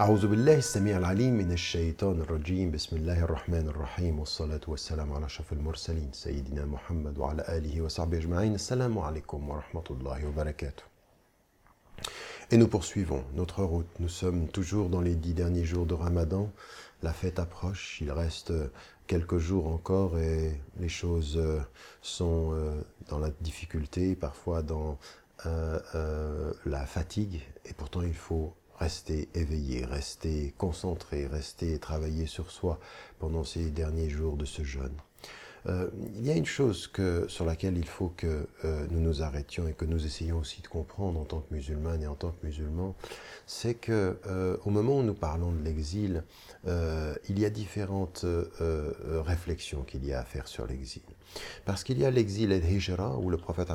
أعوذ بالله السميع العليم من الشيطان الرجيم بسم الله الرحمن الرحيم والصلاة والسلام على أشرف المرسلين سيدنا محمد وعلى آله وصحبه أجمعين السلام عليكم ورحمة الله وبركاته Et nous poursuivons notre route. Nous sommes toujours dans les dix derniers jours de Ramadan. La fête approche. Il reste quelques jours encore et les choses euh, sont euh, dans la difficulté, parfois dans euh, euh, la fatigue. Et pourtant, il faut rester éveillé, rester concentré, rester travailler sur soi pendant ces derniers jours de ce jeûne. Euh, il y a une chose sur laquelle il faut que euh, nous nous arrêtions et que nous essayions aussi de comprendre en tant que musulmanes et en tant que musulmans, c'est que euh, au moment où nous parlons de l'exil, il y a différentes réflexions qu'il y a à faire sur l'exil. Parce qu'il y a l'exil et hijra où le prophète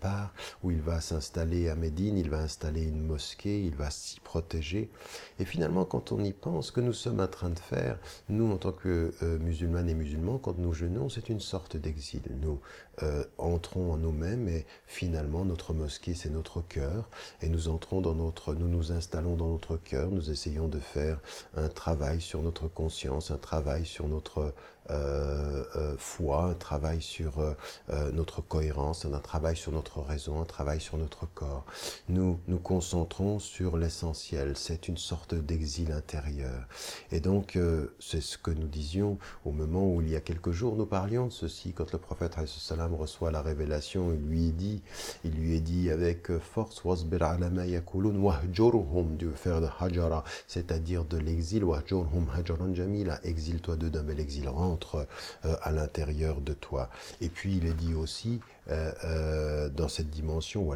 part, où il va s'installer à Médine, il va installer une mosquée, il va s'y protéger. Et finalement, quand on y pense, que nous sommes en train de faire, nous en tant que euh, musulmanes et musulmans, quand nous jeûnons, c'est une sorte d'exil. Nous euh, entrons en nous-mêmes et finalement notre mosquée c'est notre cœur et nous entrons dans notre, nous nous installons dans notre cœur, nous essayons de faire un travail sur notre conscience, un travail sur notre euh, euh, foi, un travail sur euh, euh, notre cohérence, un travail sur notre raison, un travail sur notre corps. Nous nous concentrons sur l'essentiel. C'est une sorte d'exil intérieur. Et donc, euh, c'est ce que nous disions au moment où il y a quelques jours, nous parlions de ceci, quand le prophète salam reçoit la révélation, il lui est dit, il lui est dit avec force, du faire de hajara, c'est-à-dire de l'exil, wahjurhum hajaran jamila, exile-toi de d'un bel exil, rentre à l'intérieur de toi. Et puis il est dit aussi, euh, euh, dans cette dimension,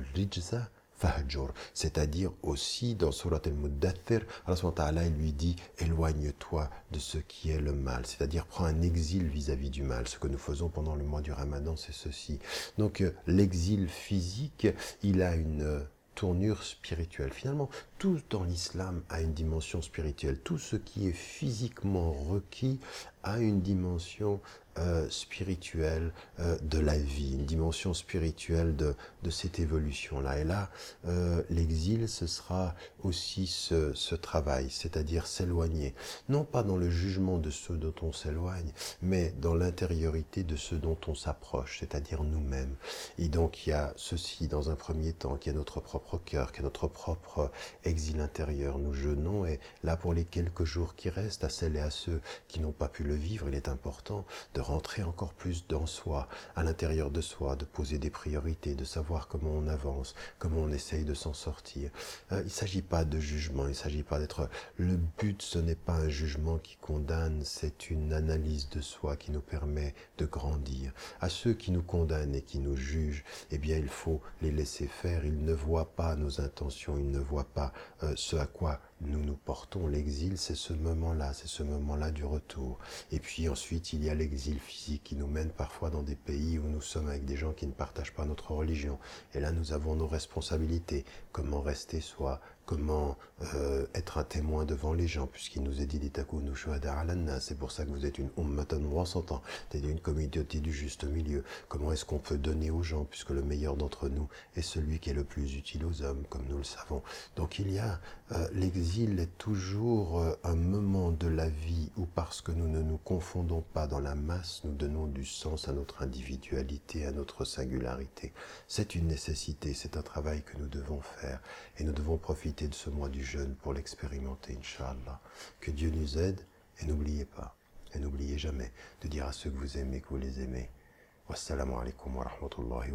fahjur, c'est-à-dire aussi dans Surat al-Muddathir, Allah subhanahu il lui dit éloigne-toi de ce qui est le mal, c'est-à-dire prends un exil vis-à-vis du mal. Ce que nous faisons pendant le mois du Ramadan, c'est ceci. Donc euh, l'exil physique, il a une tournure spirituelle. Finalement, tout dans l'islam a une dimension spirituelle. Tout ce qui est physiquement requis a une dimension euh, spirituelle euh, de la vie, une dimension spirituelle de, de cette évolution-là. Et là, euh, l'exil, ce sera aussi ce, ce travail, c'est-à-dire s'éloigner, non pas dans le jugement de ceux dont on s'éloigne, mais dans l'intériorité de ceux dont on s'approche, c'est-à-dire nous-mêmes. Et donc il y a ceci dans un premier temps, qui est notre propre cœur, qui est notre propre exil intérieur. Nous jeûnons et là pour les quelques jours qui restent, à celles et à ceux qui n'ont pas pu le vivre, il est important de rentrer encore plus dans soi, à l'intérieur de soi, de poser des priorités, de savoir comment on avance, comment on essaye de s'en sortir. Euh, il ne s'agit pas de jugement, il ne s'agit pas d'être... Le but, ce n'est pas un jugement qui condamne, c'est une analyse de soi qui nous permet de grandir. À ceux qui nous condamnent et qui nous jugent, eh bien, il faut les laisser faire. Ils ne voient pas nos intentions, ils ne voient pas euh, ce à quoi nous nous portons. L'exil, c'est ce moment-là, c'est ce moment-là du retour. Et puis ensuite, il y a l'exil physique qui nous mène parfois dans des pays où nous sommes avec des gens qui ne partagent pas notre religion. Et là, nous avons nos responsabilités. Comment rester soi Comment euh, être un témoin devant les gens, puisqu'il nous est dit d'Itaku shuhada c'est pour ça que vous êtes une ummatan wasatan, c'est-à-dire une communauté du juste milieu. Comment est-ce qu'on peut donner aux gens, puisque le meilleur d'entre nous est celui qui est le plus utile aux hommes, comme nous le savons. Donc il y a euh, l'exil est toujours euh, un moment de la vie où parce que nous ne nous confondons pas dans la masse, nous donnons du sens à notre individualité, à notre singularité. C'est une nécessité, c'est un travail que nous devons faire et nous devons profiter de ce mois du jeûne pour l'expérimenter, Inch'Allah. Que Dieu nous aide et n'oubliez pas, et n'oubliez jamais de dire à ceux que vous aimez que vous les aimez. Wassalamu alaikum wa rahmatullahi